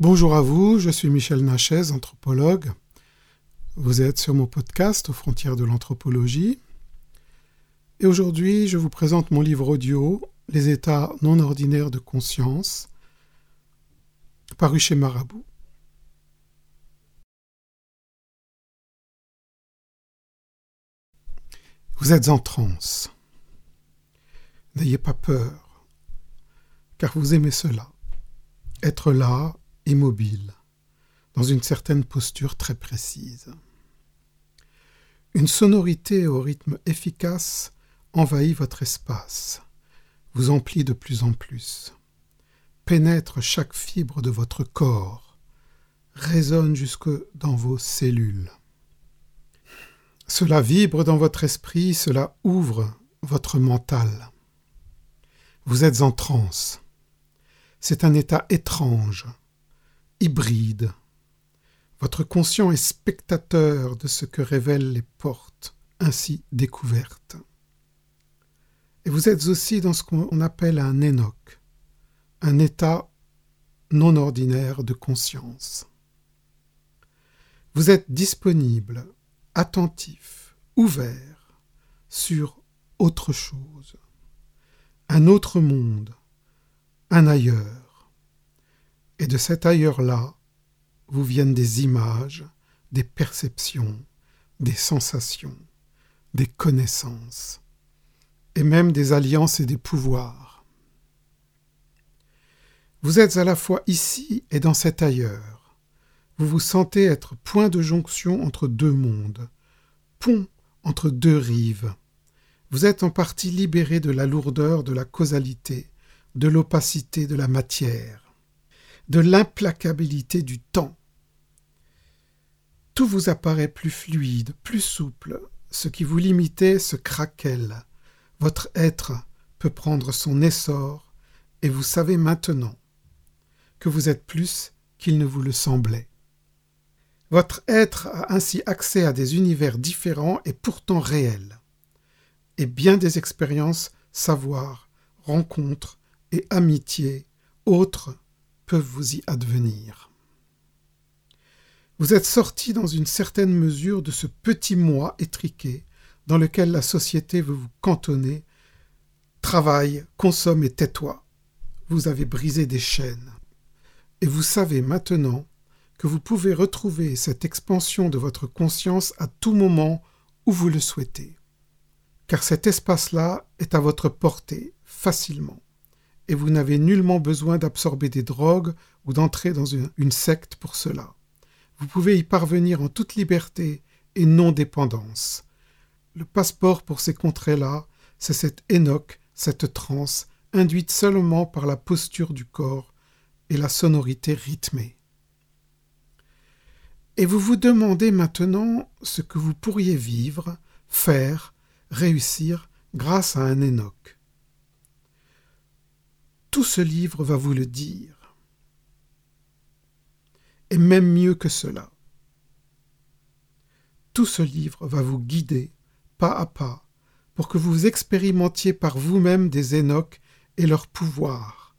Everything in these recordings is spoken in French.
Bonjour à vous, je suis Michel Nachez, anthropologue. Vous êtes sur mon podcast aux frontières de l'anthropologie. Et aujourd'hui, je vous présente mon livre audio, Les états non ordinaires de conscience, paru chez Marabout. Vous êtes en transe. N'ayez pas peur, car vous aimez cela. Être là, immobile, dans une certaine posture très précise. Une sonorité au rythme efficace envahit votre espace, vous emplit de plus en plus, pénètre chaque fibre de votre corps, résonne jusque dans vos cellules. Cela vibre dans votre esprit, cela ouvre votre mental. Vous êtes en transe. C'est un état étrange, hybride. Votre conscient est spectateur de ce que révèlent les portes ainsi découvertes. Et vous êtes aussi dans ce qu'on appelle un Enoch, un état non ordinaire de conscience. Vous êtes disponible, attentif, ouvert sur autre chose, un autre monde, un ailleurs et de cet ailleurs-là vous viennent des images, des perceptions, des sensations, des connaissances, et même des alliances et des pouvoirs. Vous êtes à la fois ici et dans cet ailleurs. Vous vous sentez être point de jonction entre deux mondes, pont entre deux rives. Vous êtes en partie libéré de la lourdeur de la causalité, de l'opacité de la matière de l'implacabilité du temps. Tout vous apparaît plus fluide, plus souple, ce qui vous limitait se craquelle. Votre être peut prendre son essor, et vous savez maintenant que vous êtes plus qu'il ne vous le semblait. Votre être a ainsi accès à des univers différents et pourtant réels, et bien des expériences, savoirs, rencontres et amitiés autres vous y advenir. Vous êtes sorti dans une certaine mesure de ce petit moi étriqué dans lequel la société veut vous cantonner. Travaille, consomme et tais-toi. Vous avez brisé des chaînes. Et vous savez maintenant que vous pouvez retrouver cette expansion de votre conscience à tout moment où vous le souhaitez. Car cet espace-là est à votre portée facilement et vous n'avez nullement besoin d'absorber des drogues ou d'entrer dans une, secte pour cela. Vous pouvez y parvenir en toute liberté et non dépendance. Le passeport pour ces contrées-là, c'est cette énoque, cette transe, induite seulement par la posture du corps et la sonorité rythmée. Et vous vous demandez maintenant ce que vous pourriez vivre, faire, réussir grâce à un énoque. Tout ce livre va vous le dire. Et même mieux que cela. Tout ce livre va vous guider, pas à pas, pour que vous expérimentiez par vous-même des Énoques et leur pouvoir.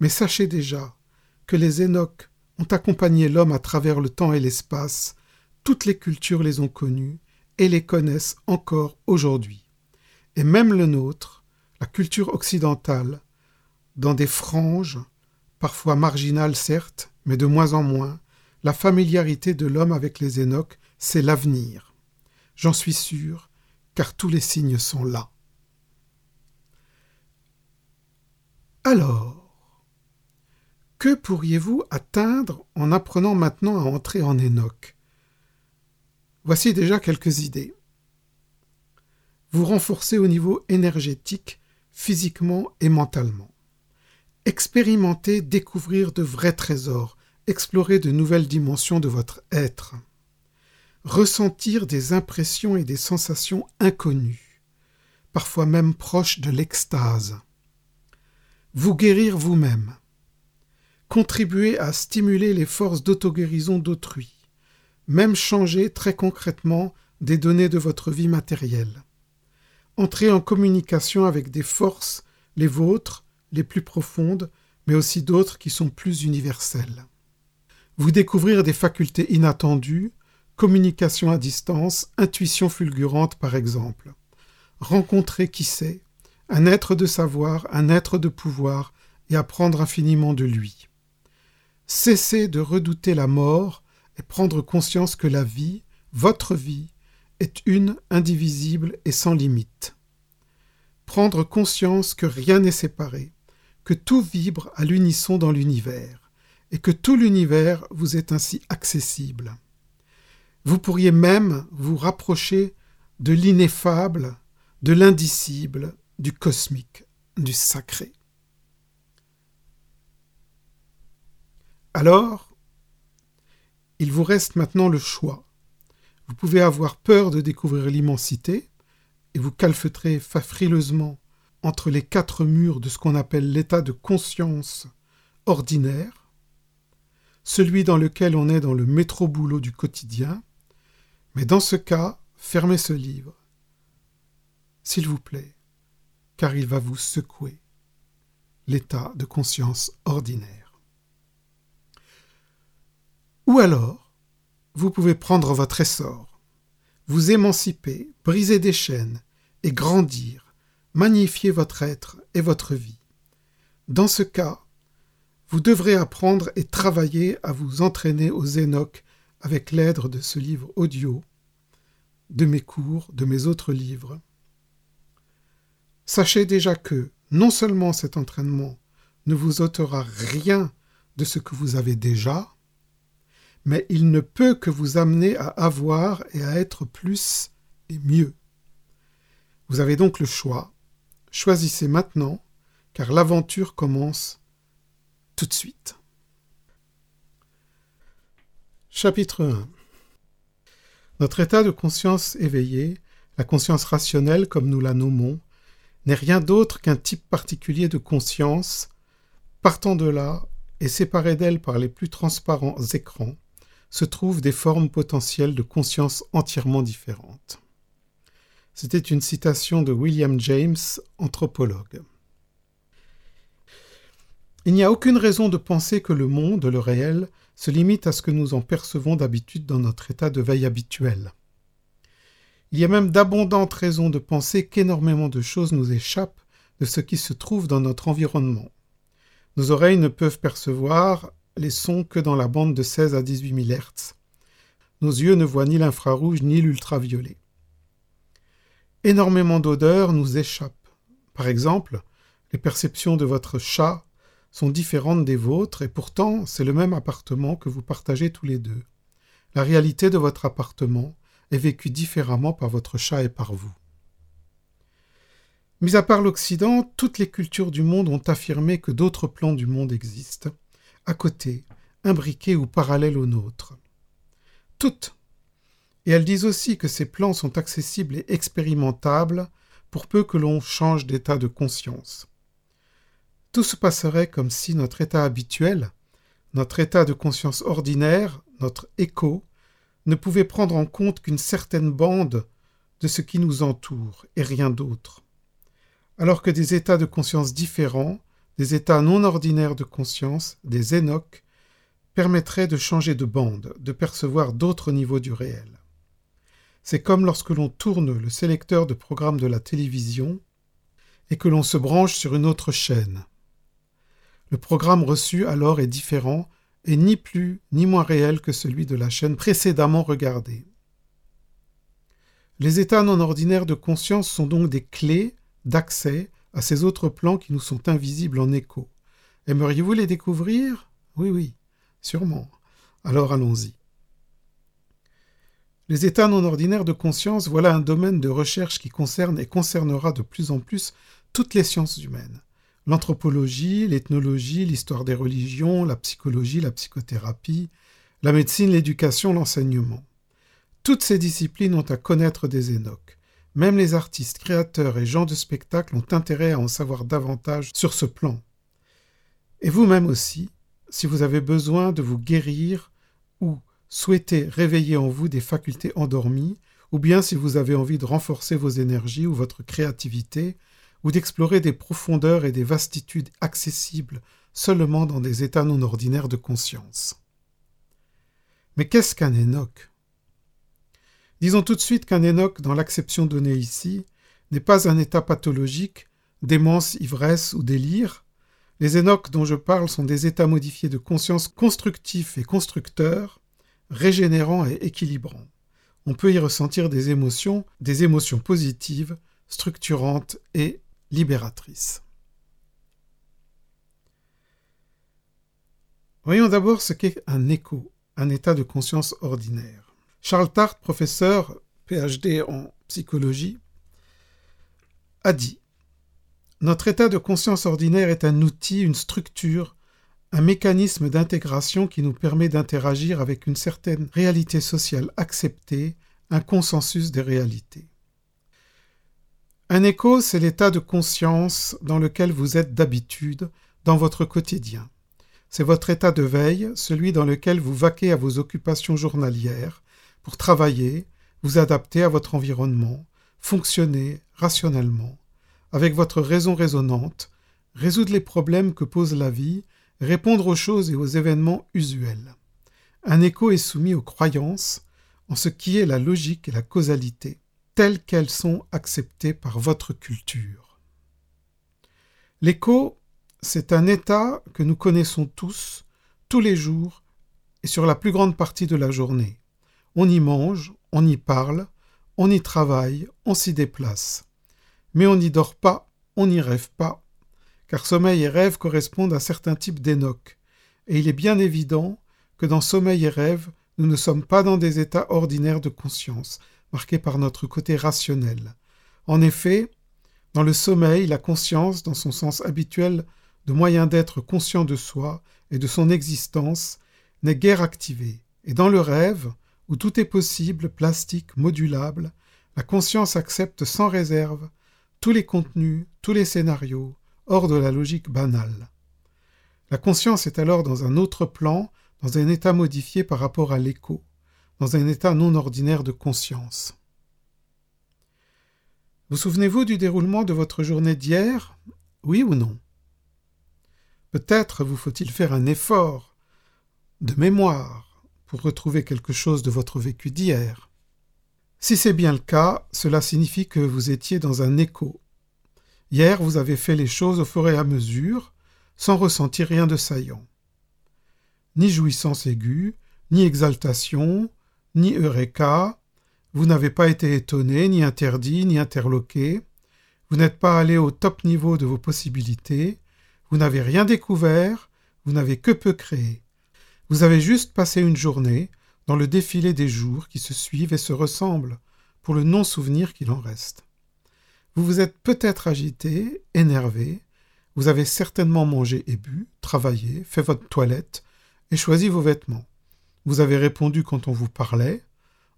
Mais sachez déjà que les Énoques ont accompagné l'homme à travers le temps et l'espace, toutes les cultures les ont connus et les connaissent encore aujourd'hui. Et même le nôtre, la culture occidentale, dans des franges, parfois marginales certes, mais de moins en moins, la familiarité de l'homme avec les Énoques, c'est l'avenir. J'en suis sûr, car tous les signes sont là. Alors, que pourriez-vous atteindre en apprenant maintenant à entrer en Énoque Voici déjà quelques idées. Vous renforcez au niveau énergétique, physiquement et mentalement. Expérimentez, découvrir de vrais trésors, explorer de nouvelles dimensions de votre être. Ressentir des impressions et des sensations inconnues, parfois même proches de l'extase. Vous guérir vous-même. Contribuer à stimuler les forces d'auto-guérison d'autrui. Même changer très concrètement des données de votre vie matérielle. Entrer en communication avec des forces, les vôtres, les plus profondes, mais aussi d'autres qui sont plus universelles. vous découvrir des facultés inattendues, communication à distance, intuition fulgurante par exemple. Rencontrer qui sait, un être de savoir, un être de pouvoir, et apprendre infiniment de lui. Cessez de redouter la mort et prendre conscience que la vie, votre vie, est une, indivisible et sans limite. Prendre conscience que rien n'est séparé, que tout vibre à l'unisson dans l'univers, et que tout l'univers vous est ainsi accessible. Vous pourriez même vous rapprocher de l'ineffable, de l'indicible, du cosmique, du sacré. Alors, il vous reste maintenant le choix. Vous pouvez avoir peur de découvrir l'immensité, et vous calfeutrez frileusement entre les quatre murs de ce qu'on appelle l'état de conscience ordinaire, celui dans lequel on est dans le métro-boulot du quotidien, mais dans ce cas, fermez ce livre, s'il vous plaît, car il va vous secouer l'état de conscience ordinaire. Ou alors, vous pouvez prendre votre essor, vous émanciper, briser des chaînes et grandir, magnifier votre être et votre vie. Dans ce cas, vous devrez apprendre et travailler à vous entraîner aux Zénoc avec l'aide de ce livre audio, de mes cours, de mes autres livres. Sachez déjà que non seulement cet entraînement ne vous ôtera rien de ce que vous avez déjà, mais il ne peut que vous amener à avoir et à être plus et mieux. Vous avez donc le choix. Choisissez maintenant, car l'aventure commence tout de suite. Chapitre 1 Notre état de conscience éveillée, la conscience rationnelle comme nous la nommons, n'est rien d'autre qu'un type particulier de conscience. Partant de là, et séparé d'elle par les plus transparents écrans, se trouvent des formes potentielles de conscience entièrement différentes. C'était une citation de William James, anthropologue. Il n'y a aucune raison de penser que le monde, le réel, se limite à ce que nous en percevons d'habitude dans notre état de veille habituel. Il y a même d'abondantes raisons de penser qu'énormément de choses nous échappent de ce qui se trouve dans notre environnement. Nos oreilles ne peuvent percevoir les sons que dans la bande de 16 à 18 000 Hz. Nos yeux ne voient ni l'infrarouge ni l'ultraviolet. Énormément d'odeurs nous échappent. Par exemple, les perceptions de votre chat sont différentes des vôtres et pourtant c'est le même appartement que vous partagez tous les deux. La réalité de votre appartement est vécue différemment par votre chat et par vous. Mis à part l'Occident, toutes les cultures du monde ont affirmé que d'autres plans du monde existent, à côté, imbriqués ou parallèles aux nôtres. Toutes. Et elles disent aussi que ces plans sont accessibles et expérimentables pour peu que l'on change d'état de conscience. Tout se passerait comme si notre état habituel, notre état de conscience ordinaire, notre écho, ne pouvait prendre en compte qu'une certaine bande de ce qui nous entoure et rien d'autre. Alors que des états de conscience différents des états non ordinaires de conscience, des énoques, permettraient de changer de bande, de percevoir d'autres niveaux du réel. C'est comme lorsque l'on tourne le sélecteur de programme de la télévision et que l'on se branche sur une autre chaîne. Le programme reçu alors est différent et ni plus ni moins réel que celui de la chaîne précédemment regardée. Les états non ordinaires de conscience sont donc des clés d'accès à ces autres plans qui nous sont invisibles en écho. Aimeriez-vous les découvrir? Oui, oui, sûrement. Alors allons-y. Les états non ordinaires de conscience, voilà un domaine de recherche qui concerne et concernera de plus en plus toutes les sciences humaines. L'anthropologie, l'ethnologie, l'histoire des religions, la psychologie, la psychothérapie, la médecine, l'éducation, l'enseignement. Toutes ces disciplines ont à connaître des énoques. Même les artistes, créateurs et gens de spectacle ont intérêt à en savoir davantage sur ce plan. Et vous-même aussi, si vous avez besoin de vous guérir souhaitez réveiller en vous des facultés endormies, ou bien si vous avez envie de renforcer vos énergies ou votre créativité, ou d'explorer des profondeurs et des vastitudes accessibles seulement dans des états non ordinaires de conscience. Mais qu'est-ce qu'un énoque Disons tout de suite qu'un énoque, dans l'acception donnée ici, n'est pas un état pathologique, démence, ivresse ou délire. Les énoques dont je parle sont des états modifiés de conscience constructifs et constructeurs, régénérants et équilibrants. On peut y ressentir des émotions, des émotions positives, structurantes et libératrices. Voyons d'abord ce qu'est un écho, un état de conscience ordinaire. Charles Tart, professeur PhD en psychologie, a dit Notre état de conscience ordinaire est un outil, une structure, un mécanisme d'intégration qui nous permet d'interagir avec une certaine réalité sociale acceptée, un consensus des réalités. Un écho, c'est l'état de conscience dans lequel vous êtes d'habitude dans votre quotidien. C'est votre état de veille, celui dans lequel vous vaquez à vos occupations journalières, pour travailler, vous adapter à votre environnement, fonctionner rationnellement, avec votre raison raisonnante, résoudre les problèmes que pose la vie, répondre aux choses et aux événements usuels. Un écho est soumis aux croyances, en ce qui est la logique et la causalité, telles qu'elles sont acceptées par votre culture. L'écho c'est un état que nous connaissons tous, tous les jours, et sur la plus grande partie de la journée. On y mange, on y parle, on y travaille, on s'y déplace. Mais on n'y dort pas, on n'y rêve pas, car sommeil et rêve correspondent à certains types d'énoques, et il est bien évident que dans sommeil et rêve, nous ne sommes pas dans des états ordinaires de conscience, marqués par notre côté rationnel. En effet, dans le sommeil, la conscience, dans son sens habituel, de moyen d'être conscient de soi et de son existence, n'est guère activé, et dans le rêve, où tout est possible, plastique, modulable, la conscience accepte sans réserve tous les contenus, tous les scénarios, hors de la logique banale. La conscience est alors dans un autre plan, dans un état modifié par rapport à l'écho, dans un état non ordinaire de conscience. Vous souvenez-vous du déroulement de votre journée d'hier? Oui ou non? Peut-être vous faut-il faire un effort de mémoire pour retrouver quelque chose de votre vécu d'hier. Si c'est bien le cas, cela signifie que vous étiez dans un écho. Hier, vous avez fait les choses au fur et à mesure, sans ressentir rien de saillant. Ni jouissance aiguë, ni exaltation, ni eureka, vous n'avez pas été étonné, ni interdit, ni interloqué, vous n'êtes pas allé au top niveau de vos possibilités, vous n'avez rien découvert, vous n'avez que peu créé. Vous avez juste passé une journée dans le défilé des jours qui se suivent et se ressemblent, pour le non-souvenir qu'il en reste. Vous vous êtes peut-être agité, énervé, vous avez certainement mangé et bu, travaillé, fait votre toilette et choisi vos vêtements. Vous avez répondu quand on vous parlait,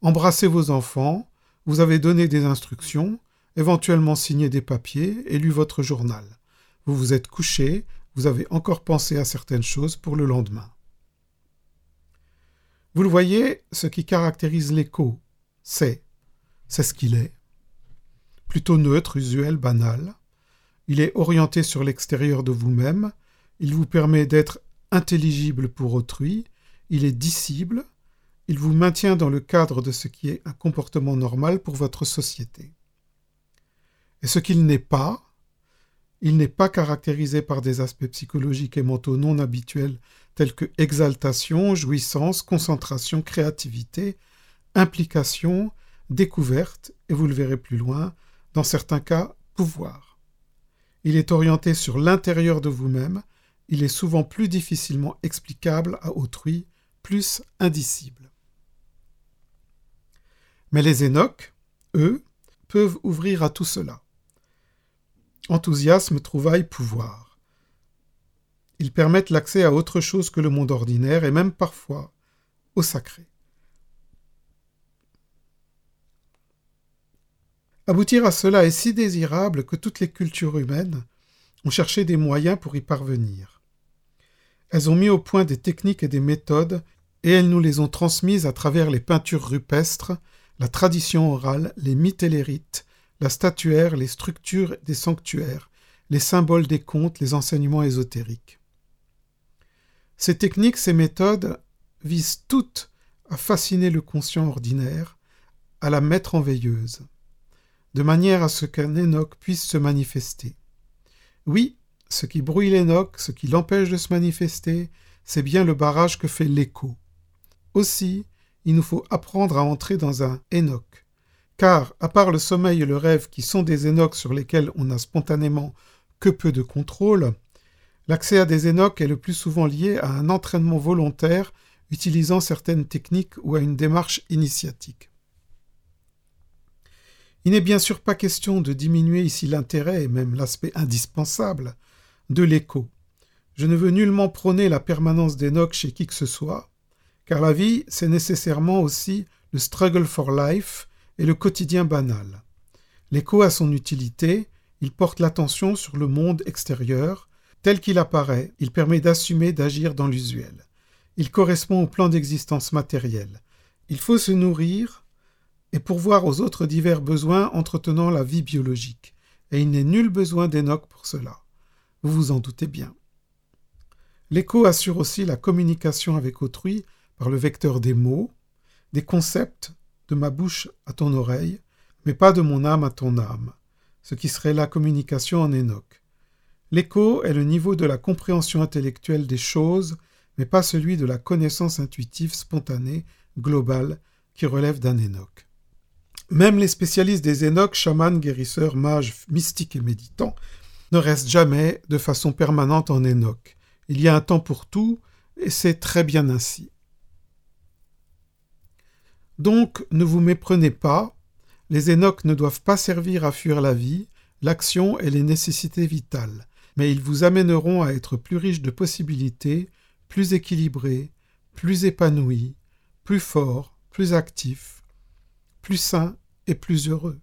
embrassé vos enfants, vous avez donné des instructions, éventuellement signé des papiers et lu votre journal vous vous êtes couché, vous avez encore pensé à certaines choses pour le lendemain. Vous le voyez, ce qui caractérise l'écho, c'est, c'est ce qu'il est, plutôt neutre, usuel, banal. Il est orienté sur l'extérieur de vous-même, il vous permet d'être intelligible pour autrui, il est dissible, il vous maintient dans le cadre de ce qui est un comportement normal pour votre société. Et ce qu'il n'est pas, il n'est pas caractérisé par des aspects psychologiques et mentaux non habituels tels que exaltation, jouissance, concentration, créativité, implication, découverte, et vous le verrez plus loin, dans certains cas, pouvoir. Il est orienté sur l'intérieur de vous-même, il est souvent plus difficilement explicable à autrui, plus indicible. Mais les énoques, eux, peuvent ouvrir à tout cela. Enthousiasme, trouvaille, pouvoir. Ils permettent l'accès à autre chose que le monde ordinaire et même parfois au sacré. Aboutir à cela est si désirable que toutes les cultures humaines ont cherché des moyens pour y parvenir. Elles ont mis au point des techniques et des méthodes, et elles nous les ont transmises à travers les peintures rupestres, la tradition orale, les mythes et les rites, la statuaire, les structures des sanctuaires, les symboles des contes, les enseignements ésotériques. Ces techniques, ces méthodes visent toutes à fasciner le conscient ordinaire, à la mettre en veilleuse, de manière à ce qu'un Enoch puisse se manifester. Oui, ce qui brouille l'Enoch, ce qui l'empêche de se manifester, c'est bien le barrage que fait l'écho. Aussi, il nous faut apprendre à entrer dans un Enoch. Car, à part le sommeil et le rêve qui sont des Enoch sur lesquels on a spontanément que peu de contrôle, l'accès à des Enoch est le plus souvent lié à un entraînement volontaire utilisant certaines techniques ou à une démarche initiatique. Il n'est bien sûr pas question de diminuer ici l'intérêt et même l'aspect indispensable de l'écho. Je ne veux nullement prôner la permanence d'Enoch chez qui que ce soit, car la vie, c'est nécessairement aussi le struggle for life et le quotidien banal. L'écho a son utilité, il porte l'attention sur le monde extérieur, tel qu'il apparaît, il permet d'assumer d'agir dans l'usuel. Il correspond au plan d'existence matériel. Il faut se nourrir et pourvoir aux autres divers besoins entretenant la vie biologique, et il n'est nul besoin d'Enoch pour cela. Vous vous en doutez bien. L'écho assure aussi la communication avec autrui par le vecteur des mots, des concepts de ma bouche à ton oreille, mais pas de mon âme à ton âme, ce qui serait la communication en Enoch. L'écho est le niveau de la compréhension intellectuelle des choses mais pas celui de la connaissance intuitive spontanée, globale, qui relève d'un Enoch. Même les spécialistes des Enoch, chamans, guérisseurs, mages, mystiques et méditants, ne restent jamais de façon permanente en Enoch. Il y a un temps pour tout, et c'est très bien ainsi. Donc, ne vous méprenez pas, les Enoch ne doivent pas servir à fuir la vie, l'action et les nécessités vitales, mais ils vous amèneront à être plus riches de possibilités, plus équilibré, plus épanoui, plus fort, plus actif, plus sain et plus heureux.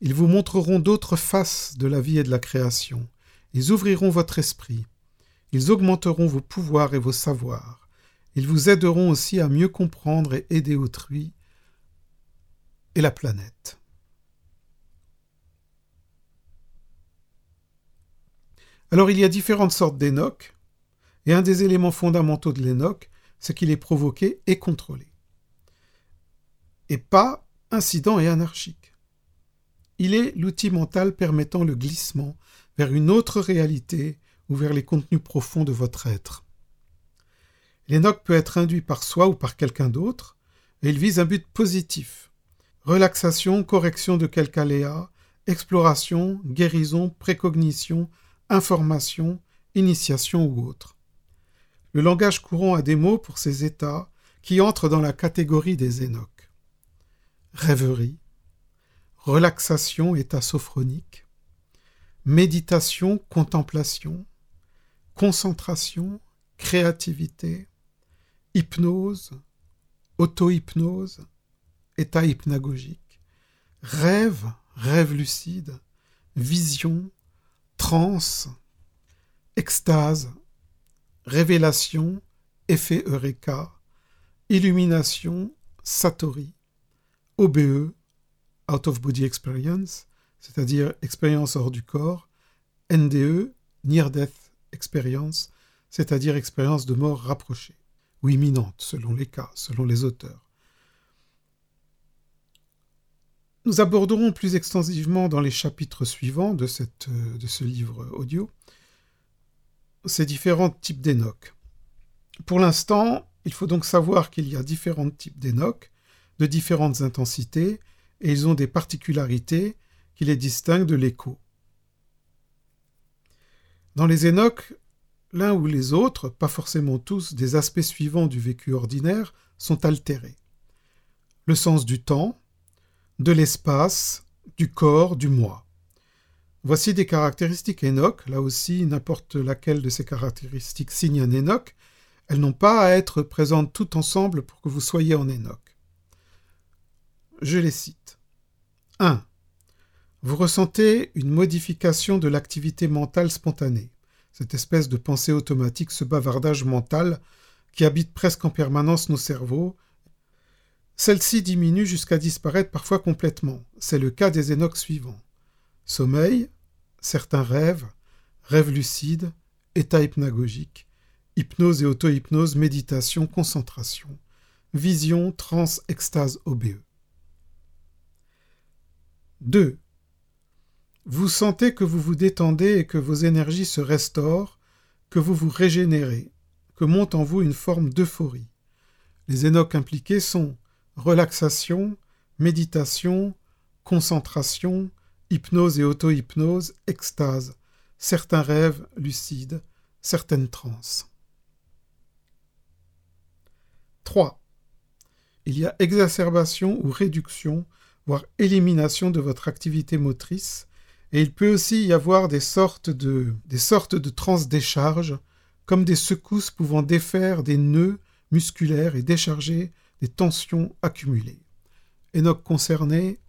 Ils vous montreront d'autres faces de la vie et de la création. Ils ouvriront votre esprit. Ils augmenteront vos pouvoirs et vos savoirs. Ils vous aideront aussi à mieux comprendre et aider autrui et la planète. Alors il y a différentes sortes d'énoques. Et un des éléments fondamentaux de l'Enoch, c'est qu'il est provoqué et contrôlé. Et pas incident et anarchique. Il est l'outil mental permettant le glissement vers une autre réalité ou vers les contenus profonds de votre être. L'Enoch peut être induit par soi ou par quelqu'un d'autre, et il vise un but positif. Relaxation, correction de quelque aléa, exploration, guérison, précognition, information, initiation ou autre. Le langage courant a des mots pour ces états qui entrent dans la catégorie des énoques. Rêverie, relaxation, état sophronique, méditation, contemplation, concentration, créativité, hypnose, auto-hypnose, état hypnagogique, rêve, rêve lucide, vision, transe, extase, révélation, effet Eureka, illumination, Satori, OBE, Out of Body Experience, c'est-à-dire expérience hors du corps, NDE, Near Death Experience, c'est-à-dire expérience de mort rapprochée, ou imminente, selon les cas, selon les auteurs. Nous aborderons plus extensivement dans les chapitres suivants de, ce livre audio ces différents types d'énoques. Pour l'instant, il faut donc savoir qu'il y a différents types d'énoques, de différentes intensités, et ils ont des particularités qui les distinguent de l'écho. Dans les énoques, l'un ou les autres, pas forcément tous, des aspects suivants du vécu ordinaire sont altérés. Le sens du temps, de l'espace, du corps, du moi. Voici des caractéristiques Enoch. Là aussi, n'importe laquelle de ces caractéristiques signe un Enoch. Elles n'ont pas à être présentes toutes ensemble pour que vous soyez en Enoch. Je les cite. 1. Vous ressentez une modification de l'activité mentale spontanée, cette espèce de pensée automatique, ce bavardage mental qui habite presque en permanence nos cerveaux. Celle-ci diminue jusqu'à disparaître parfois complètement. C'est le cas des Enoch suivants sommeil, certains rêves, rêves lucides, état hypnagogique, hypnose et auto-hypnose, méditation, concentration, vision, trans, extase, OBE. 2. Vous sentez que vous vous détendez et que vos énergies se restaurent, que vous vous régénérez, que monte en vous une forme d'euphorie. Les énoques impliqués sont relaxation, méditation, concentration, hypnose et auto-hypnose, extase, certains rêves lucides, certaines transes. 3. Il y a exacerbation ou réduction, voire élimination de votre activité motrice, et il peut aussi y avoir des sortes de, des transdécharges, comme des secousses pouvant défaire des nœuds musculaires et décharger des tensions accumulées. Enoch concerné,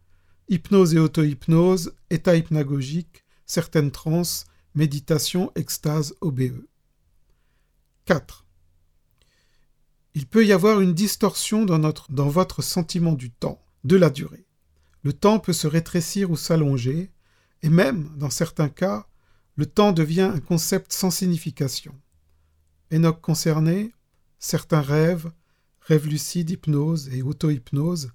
hypnose et auto-hypnose, état hypnagogique, certaines transes, méditation, extase, OBE. 4. Il peut y avoir une distorsion dans votre sentiment du temps, de la durée. Le temps peut se rétrécir ou s'allonger, et même, dans certains cas, le temps devient un concept sans signification. Enoch concerné, certains rêves, rêves lucides, hypnose et auto-hypnose,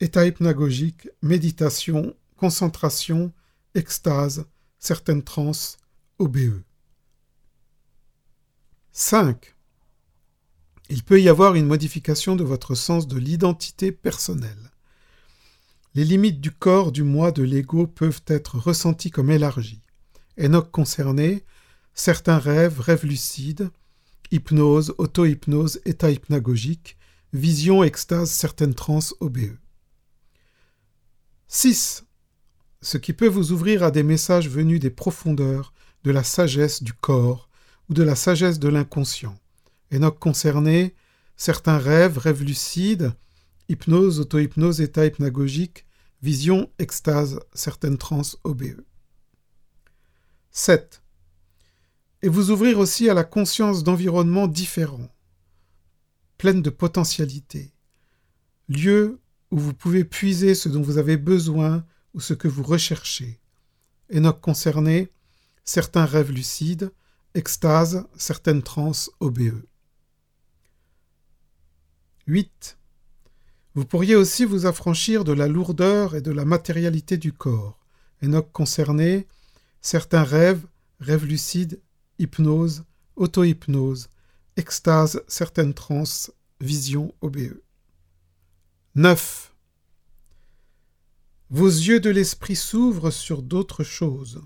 état hypnagogique, méditation, concentration, extase, certaines transes, OBE. 5. Il peut y avoir une modification de votre sens de l'identité personnelle. Les limites du corps, du moi, de l'ego peuvent être ressenties comme élargies. Enoch concerné, certains rêves, rêves lucides, hypnose, auto-hypnose, état hypnagogique, vision, extase, certaines transes OBE. 6. Ce qui peut vous ouvrir à des messages venus des profondeurs, de la sagesse du corps ou de la sagesse de l'inconscient. Enoch concerné, certains rêves, rêves lucides, hypnose, auto-hypnose, état hypnagogique, vision, extase, certaines transes OBE. 7. Et vous ouvrir aussi à la conscience d'environnements différents, pleines de potentialités, lieux où vous pouvez puiser ce dont vous avez besoin ou ce que vous recherchez. Enoch concerné, certains rêves lucides, extase, certaines transes OBE. 8. Vous pourriez aussi vous affranchir de la lourdeur et de la matérialité du corps. Enoch concerné, certains rêves, rêves lucides, hypnose, auto-hypnose, extase, certaines transes, vision OBE. 9. Vos yeux de l'esprit s'ouvrent sur d'autres choses.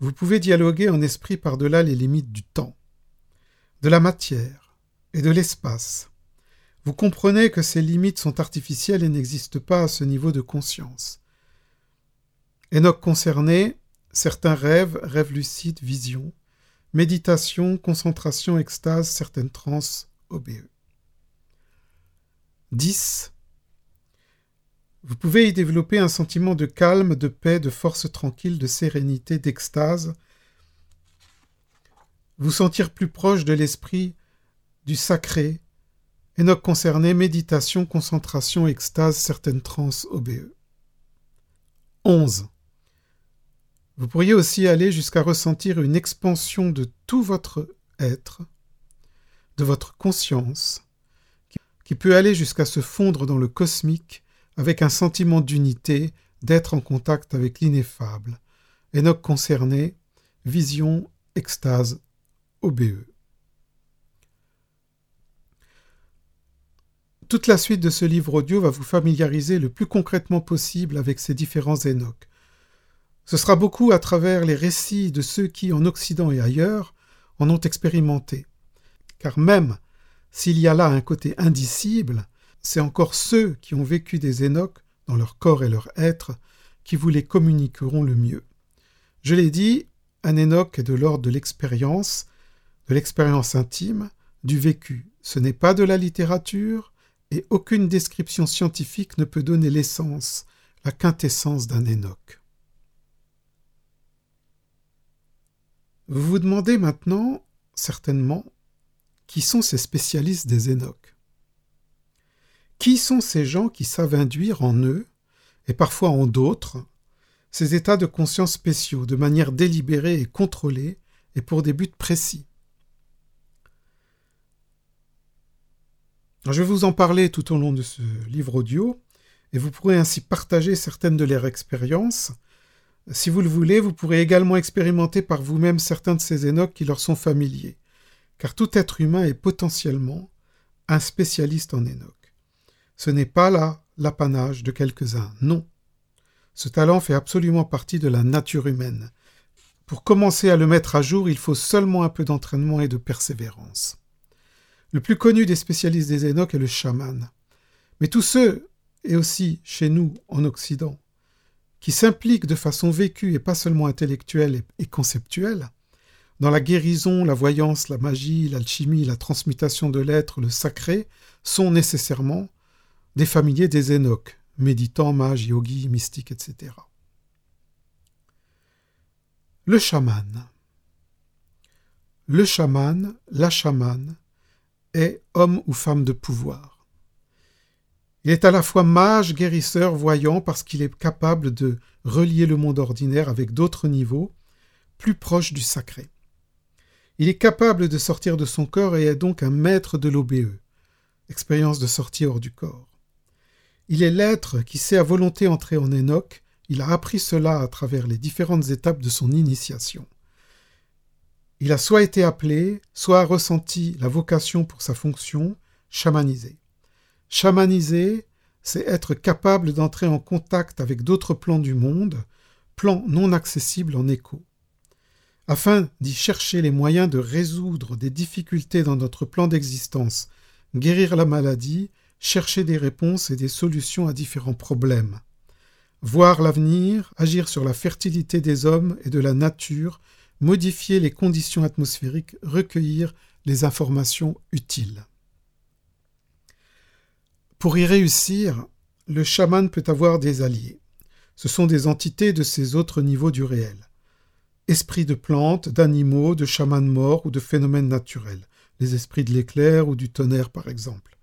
Vous pouvez dialoguer en esprit par-delà les limites du temps, de la matière et de l'espace. Vous comprenez que ces limites sont artificielles et n'existent pas à ce niveau de conscience. Enoch concerné, certains rêves, rêves lucides, visions, méditation, concentration, extase, certaines transes, OBE. 10. Vous pouvez y développer un sentiment de calme, de paix, de force tranquille, de sérénité, d'extase, vous sentir plus proche de l'esprit, du sacré, Enoch concerné, méditation, concentration, extase, certaines transes OBE. 11. Vous pourriez aussi aller jusqu'à ressentir une expansion de tout votre être, de votre conscience, qui peut aller jusqu'à se fondre dans le cosmique avec un sentiment d'unité, d'être en contact avec l'ineffable. Enoch concerné, vision, extase, OBE. Toute la suite de ce livre audio va vous familiariser le plus concrètement possible avec ces différents Enoch. Ce sera beaucoup à travers les récits de ceux qui, en Occident et ailleurs, en ont expérimenté. Car même s'il y a là un côté indicible, c'est encore ceux qui ont vécu des Enoch dans leur corps et leur être qui vous les communiqueront le mieux. Je l'ai dit, un Enoch est de l'ordre de l'expérience, de l'expérience intime, du vécu. Ce n'est pas de la littérature, et aucune description scientifique ne peut donner l'essence, la quintessence d'un Enoch. Vous vous demandez maintenant, certainement, qui sont ces spécialistes des Enoch Qui sont ces gens qui savent induire en eux, et parfois en d'autres, ces états de conscience spéciaux de manière délibérée et contrôlée et pour des buts précis? Je vais vous en parler tout au long de ce livre audio, et vous pourrez ainsi partager certaines de leurs expériences. Si vous le voulez, vous pourrez également expérimenter par vous-même certains de ces énoques qui leur sont familiers, car tout être humain est potentiellement un spécialiste en énoque. Ce n'est pas là l'apanage de quelques-uns, non. Ce talent fait absolument partie de la nature humaine. Pour commencer à le mettre à jour, il faut seulement un peu d'entraînement et de persévérance. Le plus connu des spécialistes des énoques est le chaman. Mais tous ceux, et aussi chez nous en Occident, qui s'impliquent de façon vécue et pas seulement intellectuelle et conceptuelle, dans la guérison, la voyance, la magie, l'alchimie, la transmutation de l'être, le sacré, sont nécessairement des familiers des Énoques, méditants, mages, yogis, mystiques, etc. Le chaman. Le chaman, la chamane, homme ou femme de pouvoir. Il est à la fois mage, guérisseur, voyant, parce qu'il est capable de relier le monde ordinaire avec d'autres niveaux, plus proches du sacré. Il est capable de sortir de son corps et est donc un maître de l'OBE, expérience de sortie hors du corps. Il est l'être qui sait à volonté entrer en Enoch, il a appris cela à travers les différentes étapes de son initiation. Il a soit été appelé, soit ressenti la vocation pour sa fonction, chamanisé. Chamaniser, c'est être capable d'entrer en contact avec d'autres plans du monde, plans non accessibles en écho. Afin d'y chercher les moyens de résoudre des difficultés dans notre plan d'existence, guérir la maladie, chercher des réponses et des solutions à différents problèmes. Voir l'avenir, agir sur la fertilité des hommes et de la nature modifier les conditions atmosphériques, recueillir les informations utiles. Pour y réussir, le chaman peut avoir des alliés. Ce sont des entités de ces autres niveaux du réel. Esprits de plantes, d'animaux, de chamans morts ou de phénomènes naturels, les esprits de l'éclair ou du tonnerre par exemple,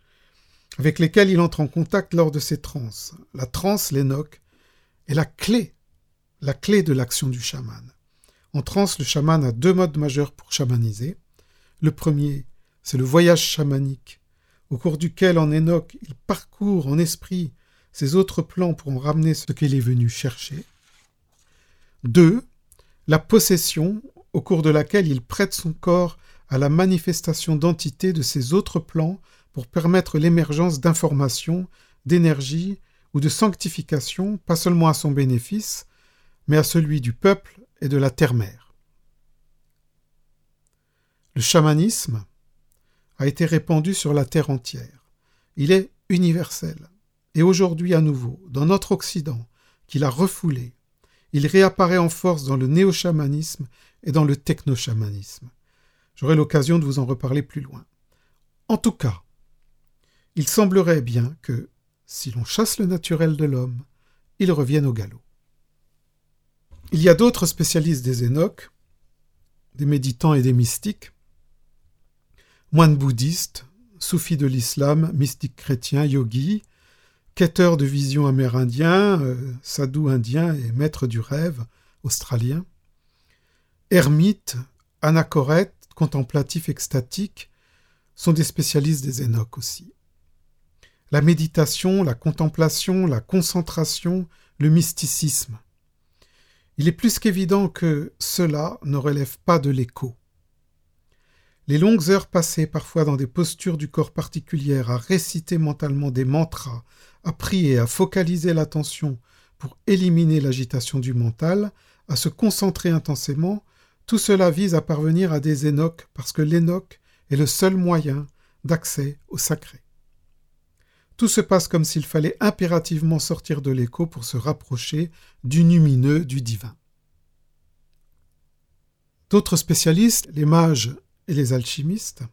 avec lesquels il entre en contact lors de ses transes. La transe, l'énoque, est la clé, la clé de l'action du chaman. En transe, le chaman a deux modes majeurs pour chamaniser. Le premier, c'est le voyage chamanique, au cours duquel, en Enoch, il parcourt en esprit ses autres plans pour en ramener ce qu'il est venu chercher. Deux, la possession, au cours de laquelle il prête son corps à la manifestation d'entités de ses autres plans pour permettre l'émergence d'informations, d'énergie ou de sanctification, pas seulement à son bénéfice, mais à celui du peuple et de la terre-mère. Le chamanisme a été répandu sur la terre entière. Il est universel. Et aujourd'hui à nouveau, dans notre Occident, qu'il a refoulé, il réapparaît en force dans le néo-chamanisme et dans le techno-chamanisme. J'aurai l'occasion de vous en reparler plus loin. En tout cas, il semblerait bien que, si l'on chasse le naturel de l'homme, il revienne au galop. Il y a d'autres spécialistes des Énoques, des méditants et des mystiques, moines bouddhistes, soufis de l'islam, mystiques chrétiens, yogis, quêteurs de visions amérindiens, euh, sadhus indiens et maîtres du rêve australiens, ermites, anachorètes, contemplatifs extatiques, sont des spécialistes des Énoques aussi. La méditation, la contemplation, la concentration, le mysticisme il est plus qu'évident que cela ne relève pas de l'écho. Les longues heures passées parfois dans des postures du corps particulières à réciter mentalement des mantras, à prier, à focaliser l'attention pour éliminer l'agitation du mental, à se concentrer intensément, tout cela vise à parvenir à des énoques parce que l'énoque est le seul moyen d'accès au sacré. Tout se passe comme s'il fallait impérativement sortir de l'écho pour se rapprocher du lumineux, du divin. D'autres spécialistes, les mages et les alchimistes,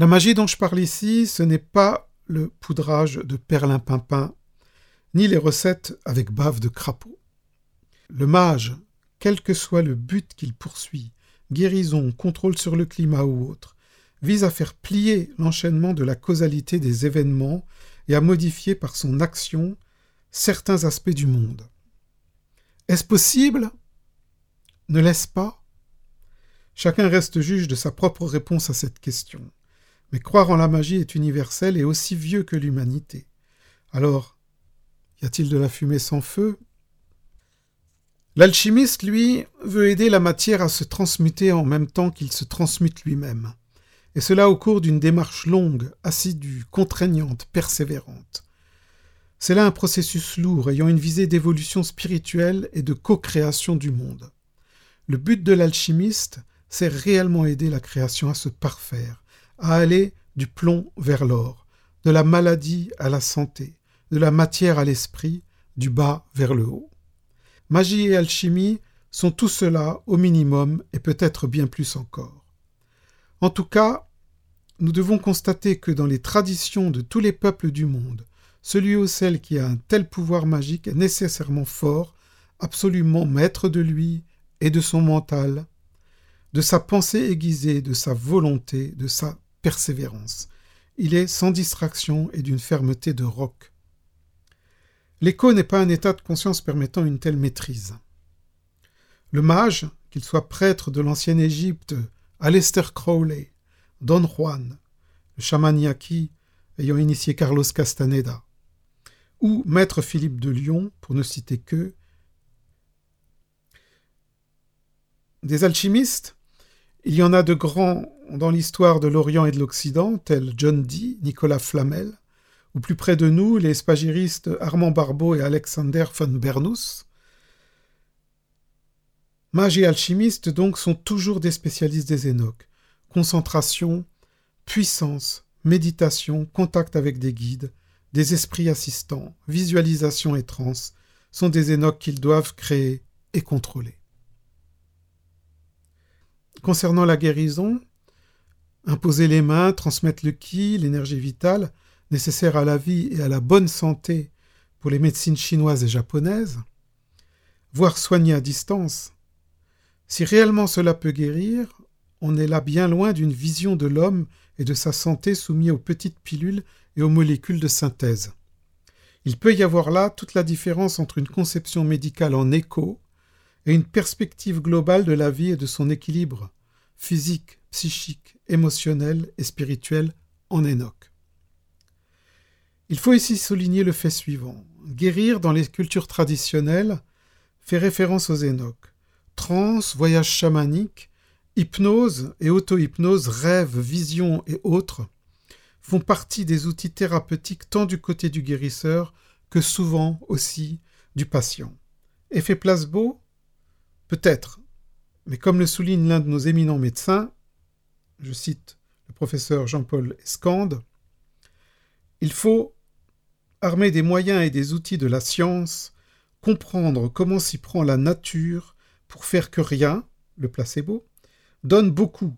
la magie dont je parle ici, ce n'est pas le poudrage de perlimpinpin, ni les recettes avec bave de crapaud. Le mage, quel que soit le but qu'il poursuit, guérison, contrôle sur le climat ou autre, vise à faire plier l'enchaînement de la causalité des événements et à modifier par son action certains aspects du monde. Est-ce possible? Ne laisse pas Chacun reste juge de sa propre réponse à cette question. Mais croire en la magie est universel et aussi vieux que l'humanité. Alors, y a-t-il de la fumée sans feu? L'alchimiste, lui, veut aider la matière à se transmuter en même temps qu'il se transmute lui-même. Et cela au cours d'une démarche longue, assidue, contraignante, persévérante. C'est là un processus lourd ayant une visée d'évolution spirituelle et de co-création du monde. Le but de l'alchimiste, c'est réellement aider la création à se parfaire, à aller du plomb vers l'or, de la maladie à la santé, de la matière à l'esprit, du bas vers le haut. Magie et alchimie sont tout cela au minimum et peut-être bien plus encore. En tout cas, nous devons constater que dans les traditions de tous les peuples du monde, celui ou celle qui a un tel pouvoir magique est nécessairement fort, absolument maître de lui et de son mental, de sa pensée aiguisée, de sa volonté, de sa persévérance. Il est sans distraction et d'une fermeté de roc. L'écho n'est pas un état de conscience permettant une telle maîtrise. Le mage, qu'il soit prêtre de l'ancienne Égypte, Aleister Crowley, Don Juan, le chaman Yaki ayant initié Carlos Castaneda, ou maître Philippe de Lyon, pour ne citer que, des alchimistes, il y en a de grands dans l'histoire de l'Orient et de l'Occident, tels John Dee, Nicolas Flamel, ou plus près de nous, les spagyristes Armand Barbeau et Alexander von Bernus. Mages et alchimistes, donc, sont toujours des spécialistes des énoques. Concentration, puissance, méditation, contact avec des guides, des esprits assistants, visualisation et trance sont des énoques qu'ils doivent créer et contrôler. Concernant la guérison, imposer les mains, transmettre le ki, l'énergie vitale, nécessaire à la vie et à la bonne santé pour les médecines chinoises et japonaises, voire soigner à distance, si réellement cela peut guérir, on est là bien loin d'une vision de l'homme et de sa santé soumis aux petites pilules et aux molécules de synthèse. Il peut y avoir là toute la différence entre une conception médicale en écho et une perspective globale de la vie et de son équilibre physique, psychique, émotionnel et spirituel en Enoch. Il faut ici souligner le fait suivant. Guérir dans les cultures traditionnelles fait référence aux Enoch. Trans, voyage chamanique, hypnose et auto-hypnose, rêve, vision et autres font partie des outils thérapeutiques tant du côté du guérisseur que souvent aussi du patient. Effet placebo Peut-être, mais comme le souligne l'un de nos éminents médecins, je cite le professeur Jean-Paul Escande, il faut, armer des moyens et des outils de la science, comprendre comment s'y prend la nature pour faire que rien, le placebo, donne beaucoup,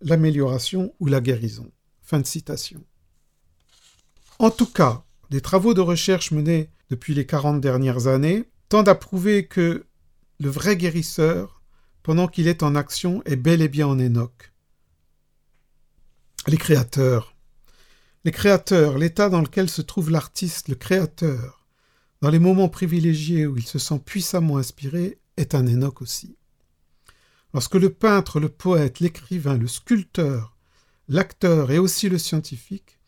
l'amélioration ou la guérison. Fin de citation. En tout cas, les travaux de recherche menés depuis les 40 dernières années tendent à prouver que le vrai guérisseur, pendant qu'il est en action, est bel et bien en Enoch. Les créateurs. Les créateurs, l'état dans lequel se trouve l'artiste, le créateur, dans les moments privilégiés où il se sent puissamment inspiré, est un Enoch aussi. Lorsque le peintre, le poète, l'écrivain, le sculpteur, l'acteur et aussi le scientifique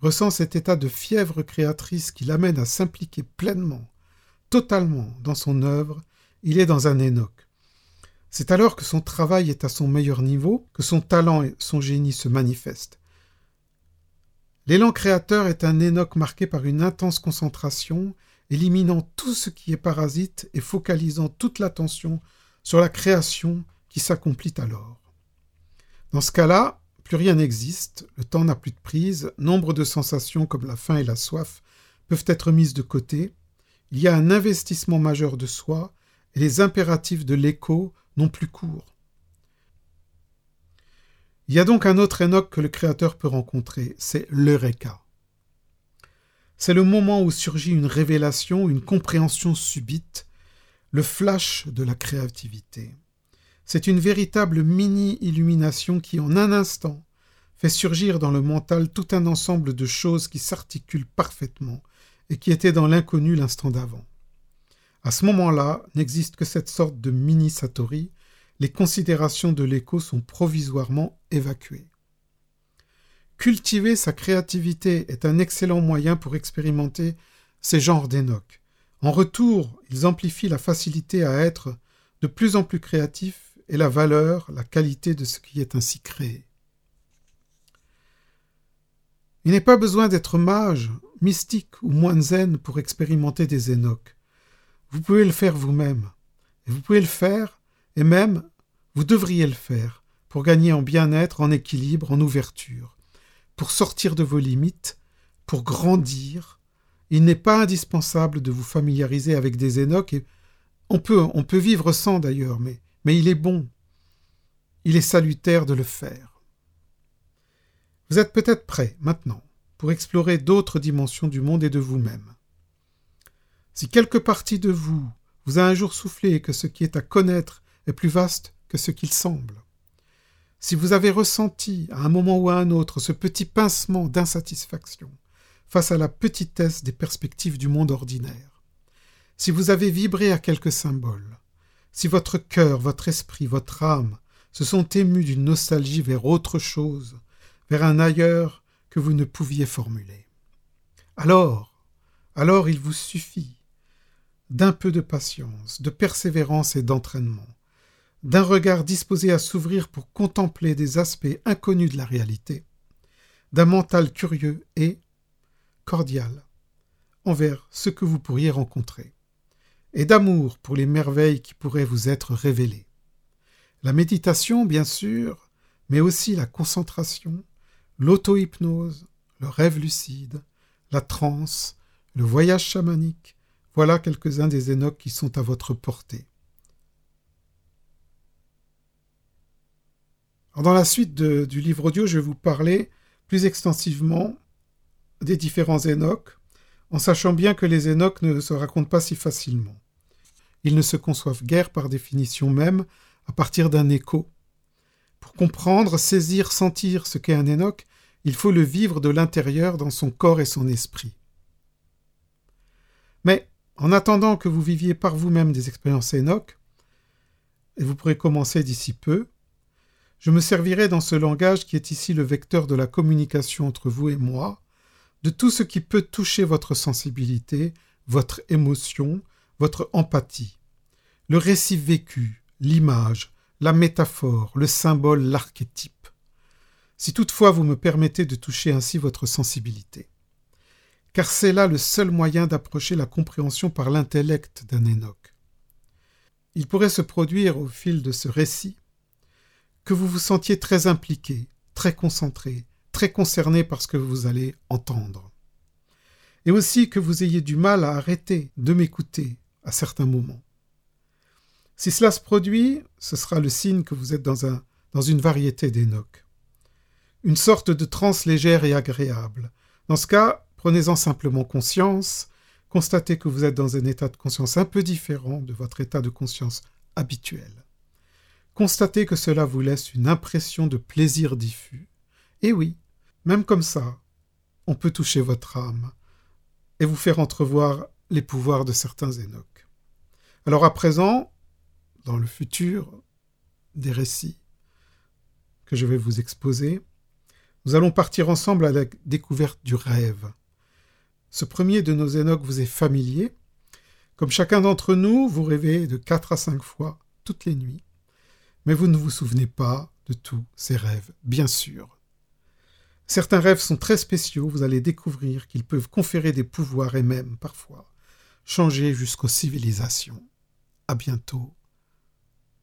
ressent cet état de fièvre créatrice qui l'amène à s'impliquer pleinement, totalement dans son œuvre il est dans un Enoch. C'est alors que son travail est à son meilleur niveau, que son talent et son génie se manifestent. L'élan créateur est un Enoch marqué par une intense concentration, éliminant tout ce qui est parasite et focalisant toute l'attention sur la création qui s'accomplit alors. Dans ce cas-là, plus rien n'existe, le temps n'a plus de prise, nombre de sensations comme la faim et la soif peuvent être mises de côté, il y a un investissement majeur de soi et les impératifs de l'écho n'ont plus cours. Il y a donc un autre Enoch que le Créateur peut rencontrer, c'est l'Eureka. C'est le moment où surgit une révélation, une compréhension subite, le flash de la créativité. C'est une véritable mini-illumination qui, en un instant, fait surgir dans le mental tout un ensemble de choses qui s'articulent parfaitement et qui étaient dans l'inconnu l'instant d'avant. À ce moment-là, n'existe que cette sorte de mini-satori, les considérations de l'écho sont provisoirement évacuées. Cultiver sa créativité est un excellent moyen pour expérimenter ces genres d'Enoch. En retour, ils amplifient la facilité à être de plus en plus créatif et la valeur, la qualité de ce qui est ainsi créé. Il n'est pas besoin d'être mage, mystique ou moine zen pour expérimenter des Enoch. Vous pouvez le faire vous-même. Et vous pouvez le faire, et même, vous devriez le faire, pour gagner en bien-être, en équilibre, en ouverture, pour sortir de vos limites, pour grandir. Il n'est pas indispensable de vous familiariser avec des Enoch, et on peut, on peut vivre sans d'ailleurs, mais, mais il est bon, il est salutaire de le faire. Vous êtes peut-être prêt maintenant pour explorer d'autres dimensions du monde et de vous-même. Si quelque partie de vous vous a un jour soufflé que ce qui est à connaître est plus vaste que ce qu'il semble, si vous avez ressenti à un moment ou à un autre ce petit pincement d'insatisfaction face à la petitesse des perspectives du monde ordinaire, si vous avez vibré à quelques symboles, si votre cœur, votre esprit, votre âme se sont émus d'une nostalgie vers autre chose, vers un ailleurs que vous ne pouviez formuler. Alors, alors il vous suffit d'un peu de patience, de persévérance et d'entraînement, d'un regard disposé à s'ouvrir pour contempler des aspects inconnus de la réalité, d'un mental curieux et cordial envers ce que vous pourriez rencontrer, et d'amour pour les merveilles qui pourraient vous être révélées. La méditation, bien sûr, mais aussi la concentration, l'auto-hypnose, le rêve lucide, la transe, le voyage chamanique, voilà quelques-uns des énoques qui sont à votre portée. Dans la suite du livre audio, je vais vous parler plus extensivement des différents énoques, en sachant bien que les énoques ne se racontent pas si facilement. Ils ne se conçoivent guère par définition même à partir d'un écho. Pour comprendre, saisir, sentir ce qu'est un énoque, il faut le vivre de l'intérieur dans son corps et son esprit. Mais, en attendant que vous viviez par vous-même des expériences Enoch, et vous pourrez commencer d'ici peu, je me servirai dans ce langage qui est ici le vecteur de la communication entre vous et moi, de tout ce qui peut toucher votre sensibilité, votre émotion, votre empathie, le récit vécu, l'image, la métaphore, le symbole, l'archétype si toutefois vous me permettez de toucher ainsi votre sensibilité. Car c'est là le seul moyen d'approcher la compréhension par l'intellect d'un Enoch. Il pourrait se produire au fil de ce récit que vous vous sentiez très impliqué, très concentré, très concerné par ce que vous allez entendre. Et aussi que vous ayez du mal à arrêter de m'écouter à certains moments. Si cela se produit, ce sera le signe que vous êtes dans, un, dans une variété d'Enoch une sorte de transe légère et agréable. Dans ce cas, prenez-en simplement conscience, constatez que vous êtes dans un état de conscience un peu différent de votre état de conscience habituel. Constatez que cela vous laisse une impression de plaisir diffus. Et oui, même comme ça, on peut toucher votre âme et vous faire entrevoir les pouvoirs de certains Énoques. Alors à présent, dans le futur des récits que je vais vous exposer, nous allons partir ensemble à la découverte du rêve. Ce premier de nos énoques vous est familier. Comme chacun d'entre nous, vous rêvez de quatre à cinq fois toutes les nuits. Mais vous ne vous souvenez pas de tous ces rêves, bien sûr. Certains rêves sont très spéciaux, vous allez découvrir qu'ils peuvent conférer des pouvoirs et même, parfois, changer jusqu'aux civilisations. À bientôt.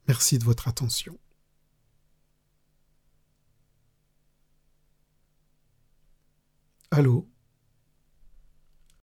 Merci de votre attention. Allô?